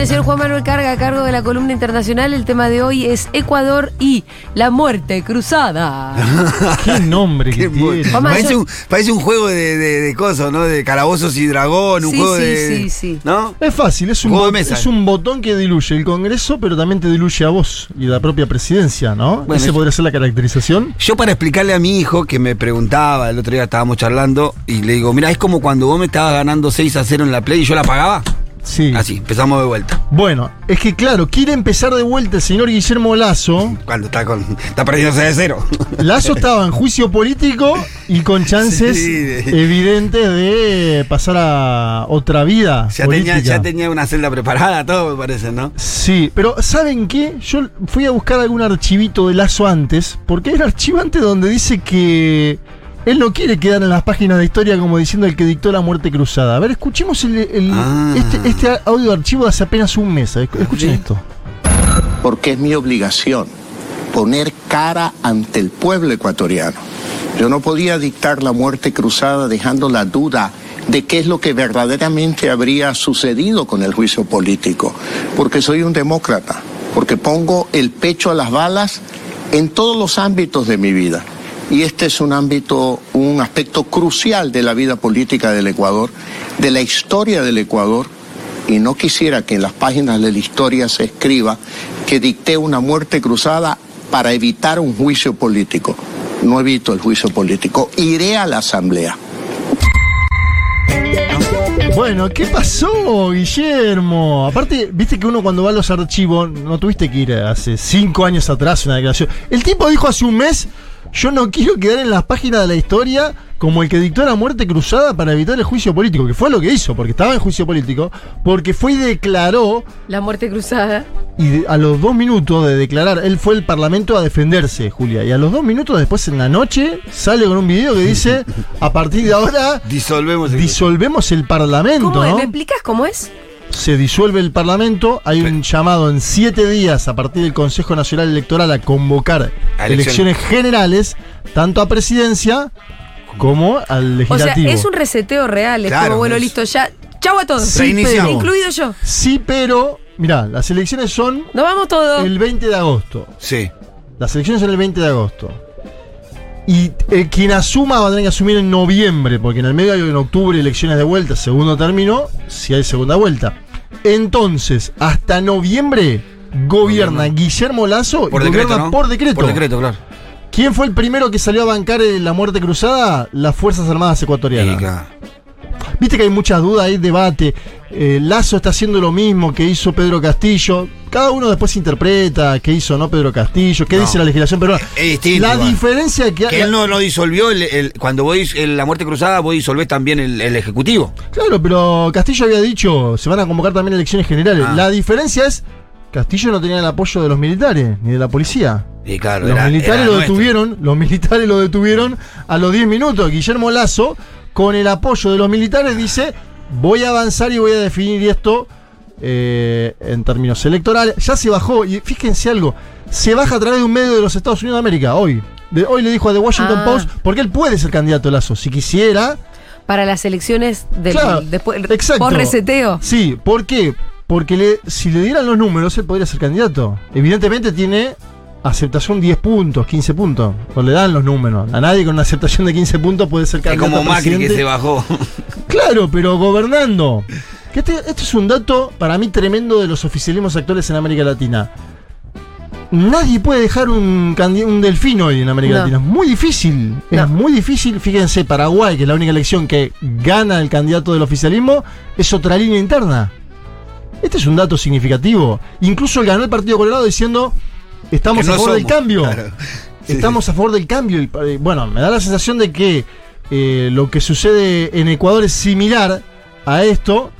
Bueno, muy bien, el señor Juan Manuel Carga a cargo de la columna internacional. El tema de hoy es Ecuador y la muerte cruzada. Qué nombre que Qué tiene. A parece, un, parece un juego de, de, de cosas, ¿no? De calabozos y dragón, un Sí, juego sí, de. sí, sí. ¿No? Es fácil, es un, Juego de bot- mesa. es un botón que diluye el Congreso, pero también te diluye a vos y la propia presidencia, ¿no? Bueno, Ese es- podría ser la caracterización. Yo para explicarle a mi hijo que me preguntaba, el otro día estábamos charlando, y le digo, mira, es como cuando vos me estabas ganando 6 a 0 en la Play y yo la pagaba. Sí. Así, empezamos de vuelta. Bueno, es que claro, quiere empezar de vuelta el señor Guillermo Lazo. Cuando está con. está 6 a 0. Lazo estaba en juicio político y con chances Sí. evidentes de pasar a otra vida. Ya política. tenía, ya tenía una celda preparada, todo me parece, ¿no? Sí, pero ¿saben qué? Yo fui a buscar algún archivito de Lazo antes, porque hay un archivo antes donde dice que él no quiere quedar en las páginas de historia como diciendo el que dictó la muerte cruzada. A ver, escuchemos el- el- Ah. este, este audio de archivo de hace apenas un mes. Esc- Escuchen Sí. esto. porque es mi obligación poner cara ante el pueblo ecuatoriano. Yo no podía dictar la muerte cruzada dejando la duda de qué es lo que verdaderamente habría sucedido con el juicio político, porque soy un demócrata, porque pongo el pecho a las balas en todos los ámbitos de mi vida. Y este es un ámbito, un aspecto crucial de la vida política del Ecuador, de la historia del Ecuador, y no quisiera que en las páginas de la historia se escriba que dicté una muerte cruzada para evitar un juicio político. No evito el juicio político, iré a la asamblea. Bueno, ¿qué pasó, Guillermo? Aparte, viste que uno cuando va a los archivos, no tuviste que ir hace cinco años atrás una declaración. El tipo dijo hace un mes, yo no quiero quedar en las páginas de la historia como el que dictó la muerte cruzada para evitar el juicio político, que fue lo que hizo, porque estaba en juicio político, porque fue y declaró, La muerte cruzada. y de- a los dos minutos de declarar, él fue al Parlamento a defenderse, Julia, y a los dos minutos después en la noche sale con un video que dice, a partir de ahora... Disolvemos el. Disolvemos el Parlamento, ¿Cómo. ¿Me explicas cómo es? Se disuelve el Parlamento, hay un llamado en siete días a partir del Consejo Nacional Electoral a convocar A elecciones. elecciones. generales, tanto a presidencia como al O sea, legislativo. es un reseteo real. Es Claro, como, bueno, es- listo, ya. Chau a todos. Sí, Reiniciamos. pero- Incluido yo. Sí, pero, mirá, las elecciones son Nos vamos todos. el 20 de agosto. Sí. Las elecciones son el 20 de agosto. Y eh, quien asuma va a tener que asumir en noviembre, porque en el medio hay en octubre elecciones de vuelta, segundo término, si hay segunda vuelta. Entonces, hasta noviembre gobierna. Guillermo Lazo Por y decreto. gobierna ¿no? por decreto. Por decreto, claro. ¿Quién fue el primero que salió a bancar eh, la muerte cruzada? Las Fuerzas Armadas Ecuatorianas. Sí, claro. Viste que hay muchas dudas, hay debate. Eh, Lazo está haciendo lo mismo que hizo Pedro Castillo. Cada uno después interpreta qué hizo no Pedro Castillo, qué No. dice la legislación peruana. Es distinto, La diferencia que, Que él no, no disolvió el, el- cuando vos dis- el- la muerte cruzada, vos disolvés también el, el ejecutivo. Claro, pero Castillo había dicho, se van a convocar también elecciones generales. Ah. La diferencia es, Castillo no tenía el apoyo de los militares, ni de la policía. Y claro, los era- militares era lo nuestro. detuvieron, los militares lo detuvieron a los 10 minutos. Guillermo Lazo, con el apoyo de los militares, dice, voy a avanzar y voy a definir esto eh, en términos electorales. Ya se bajó, y fíjense algo, se baja a través de un medio de los Estados Unidos de América, hoy. De- hoy le dijo a The Washington Ah. Post, porque él puede ser candidato Lazo, si quisiera. Para las elecciones del Claro, después exacto. post reseteo. Sí, ¿por qué? Porque le- si le dieran los números, él podría ser candidato. Evidentemente tiene aceptación 10 puntos, 15 puntos. No le dan los números. A nadie con una aceptación de 15 puntos puede ser Es candidato como a Macri que se bajó. Claro, pero gobernando. Que este, este es un dato para mí tremendo de los oficialismos actuales en América Latina. Nadie puede dejar un, un delfín hoy en América No. Latina. Es muy difícil. No. Es muy difícil. Fíjense, Paraguay, que es la única elección que gana el candidato del oficialismo, es otra línea interna. Este es un dato significativo. Incluso ganó el Partido Colorado diciendo, estamos a favor del cambio. Claro. Sí, Estamos a favor del cambio. Y, Bueno, me da la sensación de que eh, lo que sucede en Ecuador es similar a esto.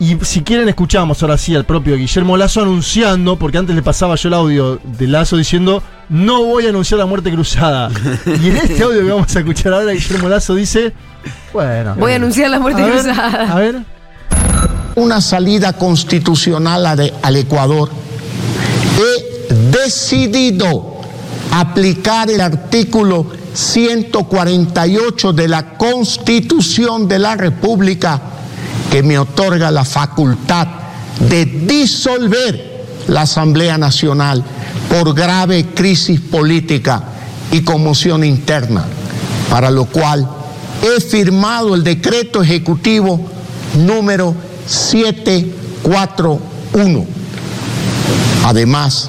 Y si quieren, escuchamos ahora sí al propio Guillermo Lazo anunciando, porque antes le pasaba yo el audio de Lazo diciendo, no voy a anunciar la muerte cruzada. y en este audio que vamos a escuchar ahora, Guillermo Lazo dice, bueno. Voy a anunciar la muerte a ver, cruzada. A ver. una salida constitucional a de- al Ecuador, decidido aplicar el artículo 148 de la Constitución de la República que me otorga la facultad de disolver la Asamblea Nacional por grave crisis política y conmoción interna, para lo cual he firmado el decreto ejecutivo número 741. Además,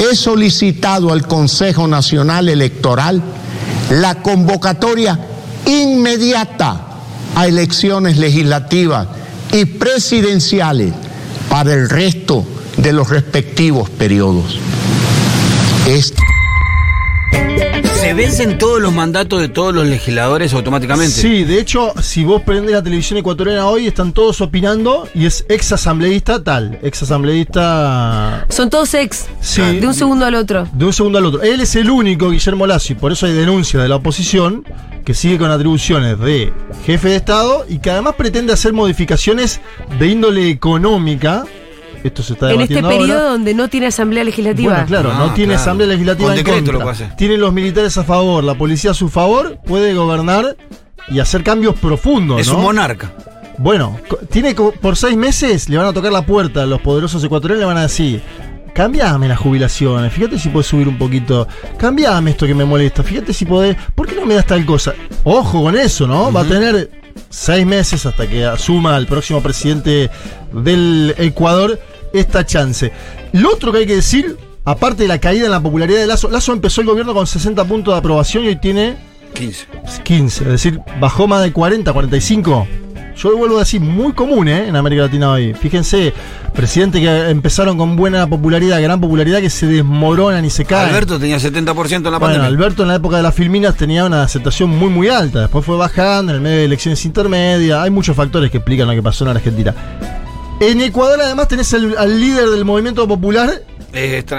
he solicitado al Consejo Nacional Electoral la convocatoria inmediata a elecciones legislativas y presidenciales para el resto de los respectivos periodos. ¿Se vencen todos los mandatos de todos los legisladores automáticamente? Sí, de hecho, si vos prendes la televisión ecuatoriana hoy, están todos opinando y es ex asambleísta tal, ex asambleísta Son todos ex. Sí. De un segundo al otro. de un segundo al otro. Él es el único, Guillermo Lazo, y por eso hay denuncias de la oposición, que sigue con atribuciones de jefe de Estado y que además pretende hacer modificaciones de índole económica. Esto se está En este periodo ahora. donde no tiene asamblea legislativa. Bueno, claro, Ah, no tiene claro. asamblea legislativa Con en decreto lo contra. puede hacer. Tienen los militares a favor, la policía a su favor, puede gobernar y hacer cambios profundos. Es ¿no? un monarca. Bueno, tiene por seis meses le van a tocar la puerta a los poderosos ecuatorianos y le van a decir. Cambiame las jubilaciones, fíjate si podés subir un poquito. Cambiame esto que me molesta, fíjate si podés. ¿Por qué no me das tal cosa? Ojo con eso, ¿no? Va a tener seis meses hasta que asuma el próximo presidente del Ecuador esta chance. Lo otro que hay que decir, aparte de la caída en la popularidad de Lazo, Lazo empezó el gobierno con 60 puntos de aprobación y hoy tiene 15. 15, es decir, bajó más de 40, 45. Yo vuelvo a decir, muy común ¿eh? en América Latina hoy. Fíjense, presidentes que empezaron con buena popularidad, gran popularidad, que se desmoronan y se caen. Alberto tenía 70% en la bueno, pandemia. Alberto en la época de las filminas tenía una aceptación muy muy alta, después fue bajando en el medio de elecciones intermedias, hay muchos factores que explican lo que pasó en Argentina. En Ecuador además tenés al, al líder del movimiento popular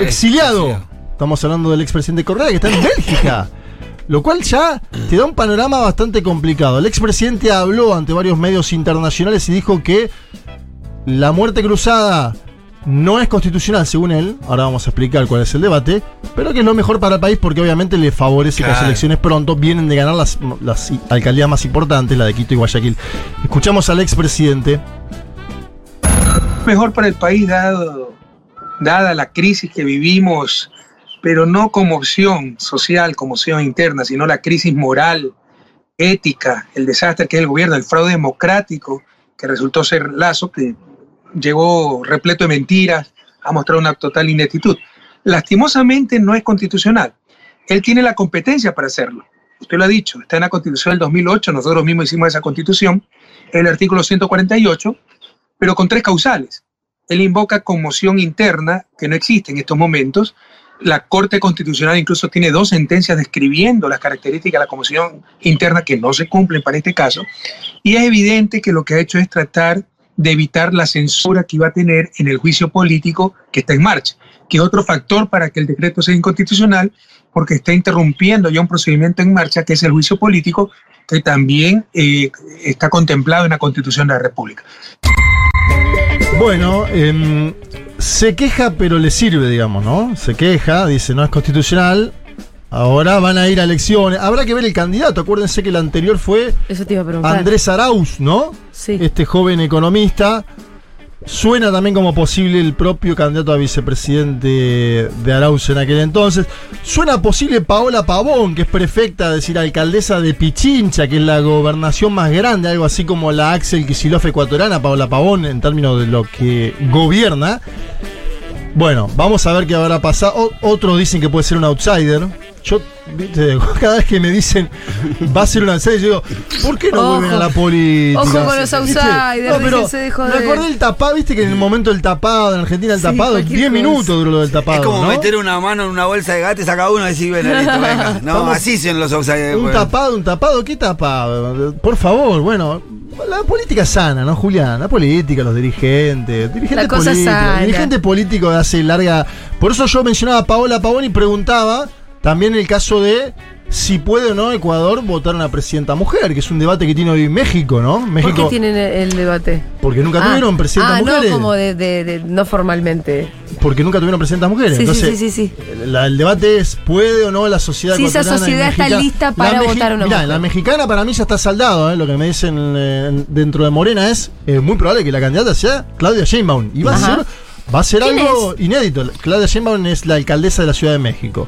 exiliado. Estamos hablando del expresidente Correa, que está en Bélgica. Lo cual ya te da un panorama bastante complicado. El expresidente habló ante varios medios internacionales y dijo que la muerte cruzada no es constitucional, según él. Ahora vamos a explicar cuál es el debate. Pero que es lo mejor para el país porque obviamente le favorece que las elecciones pronto. Vienen de ganar las, las alcaldías más importantes, la de Quito y Guayaquil. Escuchamos al expresidente. Mejor para el país dado, dada la crisis que vivimos, pero no como opción social, como opción interna, sino la crisis moral, ética, el desastre que es el gobierno, el fraude democrático que resultó ser Lazo, que llegó repleto de mentiras, ha mostrado una total ineptitud. Lastimosamente no es constitucional. Él tiene la competencia para hacerlo. Usted lo ha dicho, está en la constitución del 2008, nosotros mismos hicimos esa constitución, el artículo 148, pero con tres causales. Él invoca conmoción interna que no existe en estos momentos. La Corte Constitucional incluso tiene dos sentencias describiendo las características de la conmoción interna que no se cumplen para este caso. Y es evidente que lo que ha hecho es tratar de evitar la censura que iba a tener en el juicio político que está en marcha, que es otro factor para que el decreto sea inconstitucional, porque está interrumpiendo ya un procedimiento en marcha, que es el juicio político, que también eh, está contemplado en la Constitución de la República. Bueno, em, se queja pero le sirve, digamos, ¿no? Se queja, dice no es constitucional. Ahora van a ir a elecciones. Habrá que ver el candidato. Acuérdense que el anterior fue Eso te iba a preguntar. Andrés Arauz, ¿no? Sí. Este joven economista. Suena también como posible el propio candidato a vicepresidente de Arauz en aquel entonces. Suena posible Paola Pavón, que es prefecta, es decir, alcaldesa de Pichincha, que es la gobernación más grande, algo así como la Axel Kicillof ecuatoriana, Paola Pavón, en términos de lo que gobierna. Bueno, vamos a ver qué habrá pasado. O- otros dicen que puede ser un outsider. Yo, viste, cada vez que me dicen va a ser un outsider, yo digo, ¿por qué no Ojo. vuelven a la política? Ojo con los outsiders, No, pero déjense de acordé del tapado, viste que en el momento del tapado, en Argentina el Sí, tapado, cualquier 10 cosa. minutos duró lo del tapado. Es como ¿no? meter una mano en una bolsa de gato y saca uno y decir, ven, listo, venga. No, Estamos- así son los outsiders. Un tapado, un tapado, ¿qué tapado? Por favor, bueno, La política sana, ¿no, Julián? La política, los dirigentes, dirigentes La cosa políticos. sana. Dirigente político de hace larga. Por eso yo mencionaba a Paola Pavón y preguntaba también el caso de si puede o no Ecuador votar a una presidenta mujer, que es un debate que tiene hoy México, ¿no? ¿Por México. qué tienen el, el debate? Porque nunca Ah, tuvieron presidentas ah, mujeres. no como de, de- de- no formalmente. Porque nunca tuvieron presidentas mujeres. Sí, sí, Entonces, sí, sí, la- el debate es, ¿puede o no la sociedad Si esa sociedad está mexicana- lista para votar una Mirá, mujer. la mexicana para mí ya está saldado, ¿eh? lo que me dicen eh, dentro de Morena es eh, muy probable que la candidata sea Claudia Sheinbaum. Y va a ser, va a ser ¿Quién algo inédito. Claudia Sheinbaum es la alcaldesa de la Ciudad de México.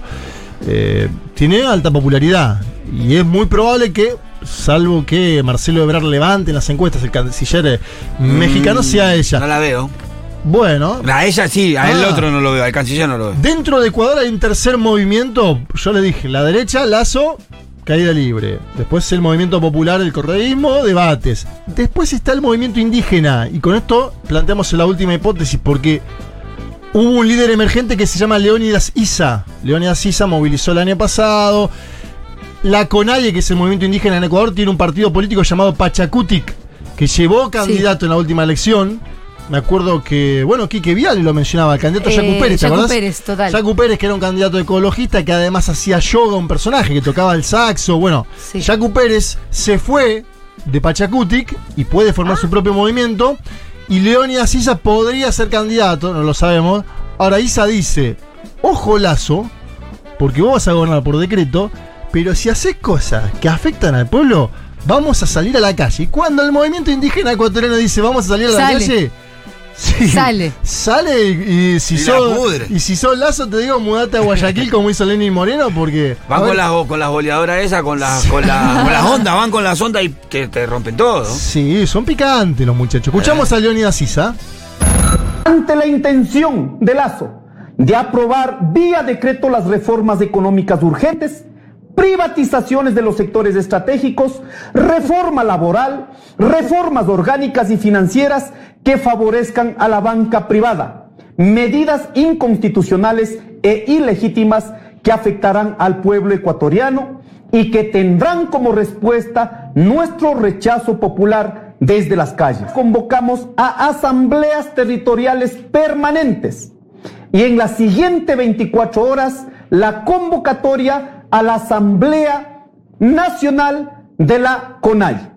Eh, tiene alta popularidad y es muy probable que, salvo que Marcelo Ebrard levante en las encuestas el canciller eh, mexicano, sea ella. Mm, No la veo. Bueno, A ella sí, a el Ah. otro no lo veo, al canciller no lo veo. Dentro de Ecuador hay un tercer movimiento. Yo le dije, la derecha, Lazo, caída libre. Después el movimiento popular, el correísmo, debates. Después está el movimiento indígena. Y con esto planteamos la última hipótesis, porque hubo un líder emergente que se llama Leónidas Isa. Leónidas Isa movilizó el año pasado. La CONAIE, que es el movimiento indígena en Ecuador, tiene un partido político llamado Pachacutic, que llevó candidato en la última elección. Me acuerdo que, bueno, Quique Vial lo mencionaba, el candidato Eh, Pérez, ¿te acordás? Pérez, total. Yacu Pérez, que era un candidato ecologista que además hacía yoga, un personaje que tocaba el saxo. Bueno, Sí. Pérez se fue de Pachacutic y puede formar Ah. su propio movimiento. Y Leónidas Isa podría ser candidato, no lo sabemos. Ahora Isa dice, ojo lazo, porque vos vas a gobernar por decreto, pero si haces cosas que afectan al pueblo, vamos a salir a la calle. Y cuando el movimiento indígena ecuatoriano dice vamos a salir a la Sale. calle, sí, Sale. Sale y, y si Y la sos pudre. y si sos lazo te digo mudate a Guayaquil como hizo Lenin Moreno porque Van con las, con las boleadoras esas, con las, con, las- con las ondas, van con las ondas y te, te rompen todo. Sí, son picantes los muchachos. Escuchamos a Leonidas Isa. ante la intención de Lazo de aprobar vía decreto las reformas económicas urgentes, privatizaciones de los sectores estratégicos, reforma laboral, reformas orgánicas y financieras que favorezcan a la banca privada, medidas inconstitucionales e ilegítimas que afectarán al pueblo ecuatoriano y que tendrán como respuesta nuestro rechazo popular desde las calles. Convocamos a asambleas territoriales permanentes y en las siguientes 24 horas la convocatoria a la Asamblea Nacional de la CONAI.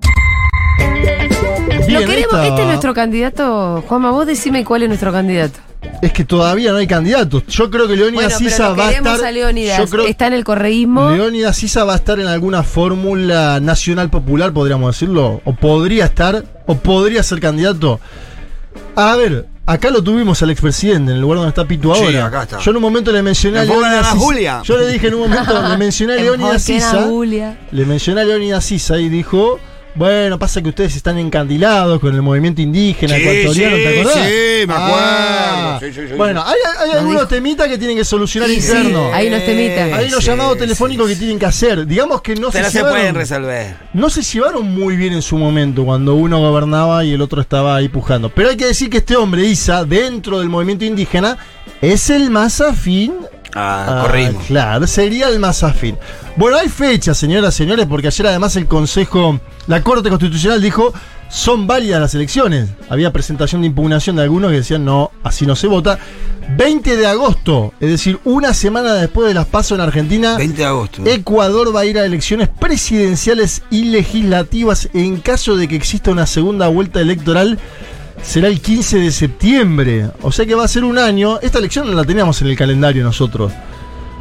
Bien, Lo queremos, esta- este es nuestro candidato. Juanma, vos decime cuál es nuestro candidato. Es que todavía no hay candidatos. Yo creo que Leónidas Bueno, va a queremos estar. a Leónidas. yo creo Está en el correísmo. Leónidas Isa va a estar en alguna fórmula nacional popular, podríamos decirlo. O podría estar, o podría ser candidato. A ver, acá lo tuvimos al expresidente, en el lugar donde está Pitu Sí, ahora. acá está. Yo en un momento le mencioné a Leónidas. Julia. Yo le dije en un momento, le mencioné a Leónidas Enfoquen a Isa. Julia. Le mencioné a Leónidas Isa y dijo. Bueno, pasa que ustedes están encandilados con el movimiento indígena Sí, ecuatoriano, sí, ¿te acordás? sí, me acuerdo. Ah, Sí, sí, sí, bueno, hay, algunos temitas que tienen que solucionar Sí, sí, interno. hay unos temitas. Hay unos Sí, llamados telefónicos sí. que tienen que hacer. Digamos que no Pero se, se llevaron, pueden resolver. no se llevaron muy bien en su momento cuando uno gobernaba y el otro estaba ahí pujando. Pero hay que decir que este hombre, Isa, dentro del movimiento indígena, es el más afín. Ah, a- corrimos. Claro, sería el más afín. Bueno, hay fechas, señoras y señores, porque ayer además el Consejo, la Corte Constitucional dijo, son válidas las elecciones. Había presentación de impugnación de algunos que decían, no, así no se vota. 20 de agosto, es decir, una semana después de las pasos en Argentina. 20 de agosto. Ecuador va a ir a elecciones presidenciales y legislativas. En caso de que exista una segunda vuelta electoral, será el 15 de septiembre. O sea que va a ser un año. Esta elección no la teníamos en el calendario nosotros.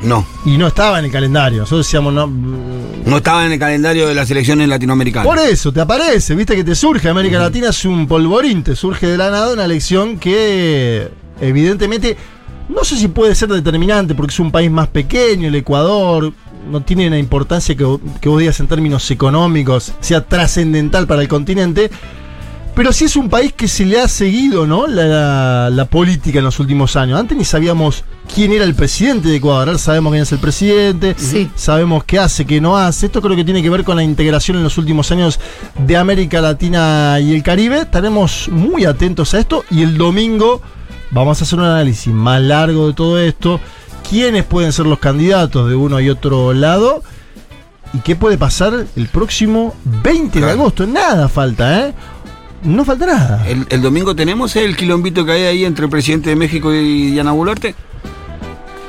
No, Y no estaba en el calendario. Nosotros decíamos, no. no estaba en el calendario de las elecciones latinoamericanas. Por eso, te aparece, viste que te surge. América Latina es un polvorín, te surge de la nada una elección que, evidentemente, no sé si puede ser determinante porque es un país más pequeño, el Ecuador. No tiene la importancia que, que vos digas en términos económicos, sea trascendental para el continente. Pero sí es un país que se le ha seguido, ¿no? La, la- la política en los últimos años. Antes ni sabíamos quién era el presidente de Ecuador. Ahora sabemos quién es el presidente. Sí. Sabemos qué hace, qué no hace. Esto creo que tiene que ver con la integración en los últimos años de América Latina y el Caribe. Estaremos muy atentos a esto. Y el domingo vamos a hacer un análisis más largo de todo esto. ¿Quiénes pueden ser los candidatos de uno y otro lado? ¿Y qué puede pasar el próximo 20 de agosto? Nada falta, ¿eh? No falta nada. El, el domingo tenemos el quilombito que hay ahí entre el presidente de México y Diana Boluarte.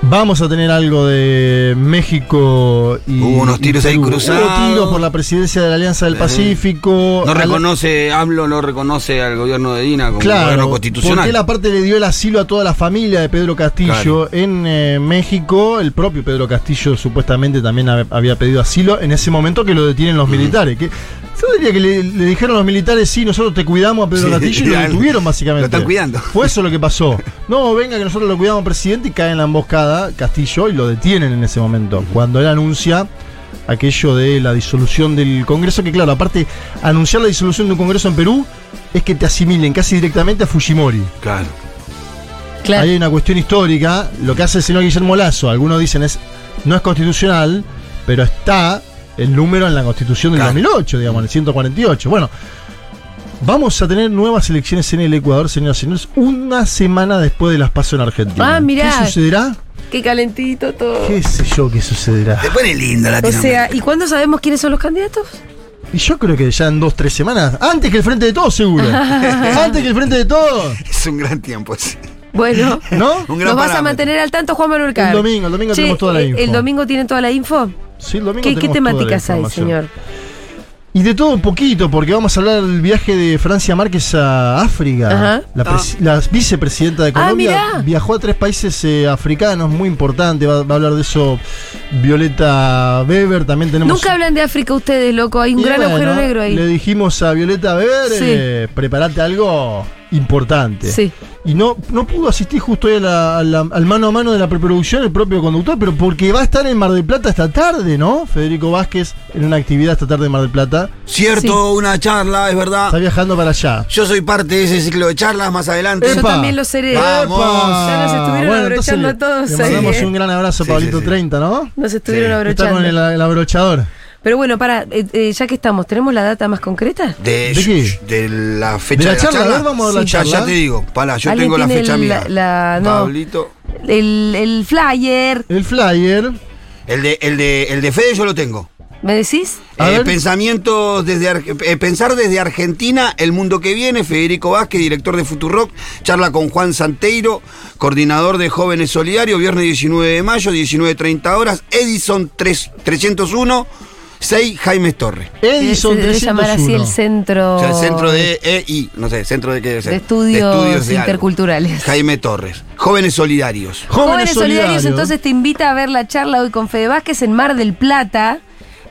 Vamos a tener algo de México y. Hubo unos tiros y ahí cruzados. Hubo tiros por la presidencia de la Alianza del Eh, Pacífico. No reconoce, AMLO no reconoce al gobierno de Dina como gobierno Claro, constitucional. porque él aparte le dio el asilo a toda la familia de Pedro Castillo en eh, México. El propio Pedro Castillo supuestamente también hab- había pedido asilo en ese momento que lo detienen los militares. Que, yo diría que le, le dijeron a los militares, sí, nosotros te cuidamos a Pedro Sí, Castillo y lo detuvieron básicamente. lo están cuidando. Fue eso lo que pasó. No, venga que nosotros lo cuidamos presidente y cae en la emboscada Castillo y lo detienen en ese momento. Cuando él anuncia aquello de la disolución del Congreso, que claro, aparte, anunciar la disolución de un Congreso en Perú es que te asimilen casi directamente a Fujimori. Claro. Claro. Ahí hay una cuestión histórica. Lo que hace el señor Guillermo Lazo, algunos dicen es no es constitucional, pero está el número en la constitución del Claro. 2008, digamos, en el 148. Bueno, vamos a tener nuevas elecciones en el Ecuador, señoras y señores, una semana después de las pasos en Argentina. Ah, mirá. ¿Qué sucederá? Qué calentito todo. ¿Qué sé yo qué sucederá? Se pone linda la O sea, ¿y cuándo sabemos quiénes son los candidatos? Y yo creo que ya en dos, tres semanas, antes que el Frente de Todos, seguro. antes que el Frente de Todos, Es un gran tiempo ese. Bueno. ¿no? Un gran Nos vas a mantener al tanto, Juan Manuel Carr. El domingo, el domingo tenemos toda la eh, info. ¿El domingo tienen toda la info? Sí, el domingo ¿Qué, qué temáticas hay, señor? Y de todo un poquito, porque vamos a hablar del viaje de Francia Márquez a África. Ajá. La, presi- la vicepresidenta de Ah, Colombia viajó a tres países eh, africanos, muy importante. Va, va a hablar de eso Violeta Weber. También tenemos. Nunca hablan de África ustedes, loco. Hay un Y gran bueno, agujero negro ahí. Le dijimos a Violeta Weber, Sí. eh, prepárate algo importante. Sí. Y no, no pudo asistir justo hoy a la- a la- al mano a mano de la preproducción el propio conductor, pero porque va a estar en Mar del Plata esta tarde, ¿no? Federico Vázquez en una actividad esta tarde en Mar del Plata. Cierto, una charla, es Está verdad. viajando para allá. Yo soy parte de ese ciclo de charlas más adelante. Yo Epa. también lo seré. Vamos. Ya nos estuvieron abrochando le- todos Le ahí, mandamos ¿eh? un gran abrazo a Sí, Pablito sí, sí. 30, ¿no? Nos estuvieron Sí. Está abrochando. con el, el abrochador. Pero bueno, para, eh, eh, ya que estamos, ¿tenemos la data más concreta? De, ¿De qué? de la fecha ¿De la de, charla? A ver, vamos a ver la Ya- charla. Ya, te digo, para, yo ¿Alguien tengo la fecha el- mía. la- no. Pablito. El, el flyer, El flyer. El de, el, de, el de Fede yo lo tengo. ¿me decís? Eh, pensamientos desde eh, pensar desde Argentina, el mundo que viene, Federico Vázquez, director de Futurock, charla con Juan Santeiro, coordinador de Jóvenes Solidarios, viernes 19 de mayo, 19.30 horas, Edison 3, 301, 6 Jaime Torres. Edison se debe llamar así el 301. centro, O sea, el centro de EI, no sé, centro de qué debe ser. de estudios, de interculturales. Jaime Torres, Jóvenes Solidarios. Jóvenes, Solidarios, entonces te invita a ver la charla hoy con Fede Vázquez en Mar del Plata.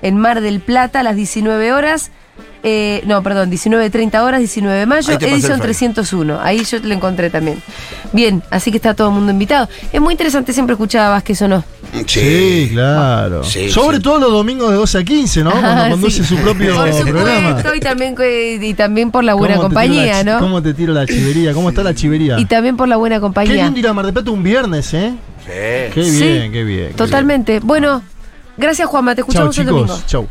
En Mar del Plata a las 19 horas. Eh, no, perdón, 19.30 horas, 19 de mayo, edición flyer. 301. Ahí yo lo encontré también. Bien, así que está todo el mundo invitado. Es muy interesante siempre escuchar a Vázquez o no. Sí, claro. Sí, Sobre sí. todo los domingos de 12 a 15, ¿no? Cuando Ah, conduce sí. su propio Por programa. y también, y también por la buena ¿Cómo te tiro compañía, la ¿no? ¿Cómo te tiro la chivería? ¿Cómo está la chivería? Y también por la buena Qué compañía. lindo ir a Mar del Plata un viernes, ¿eh? Sí. Qué Sí, bien, qué bien. qué Totalmente. Bueno, gracias Juanma, te. Chau, escuchamos el domingo. Chau.